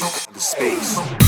the space.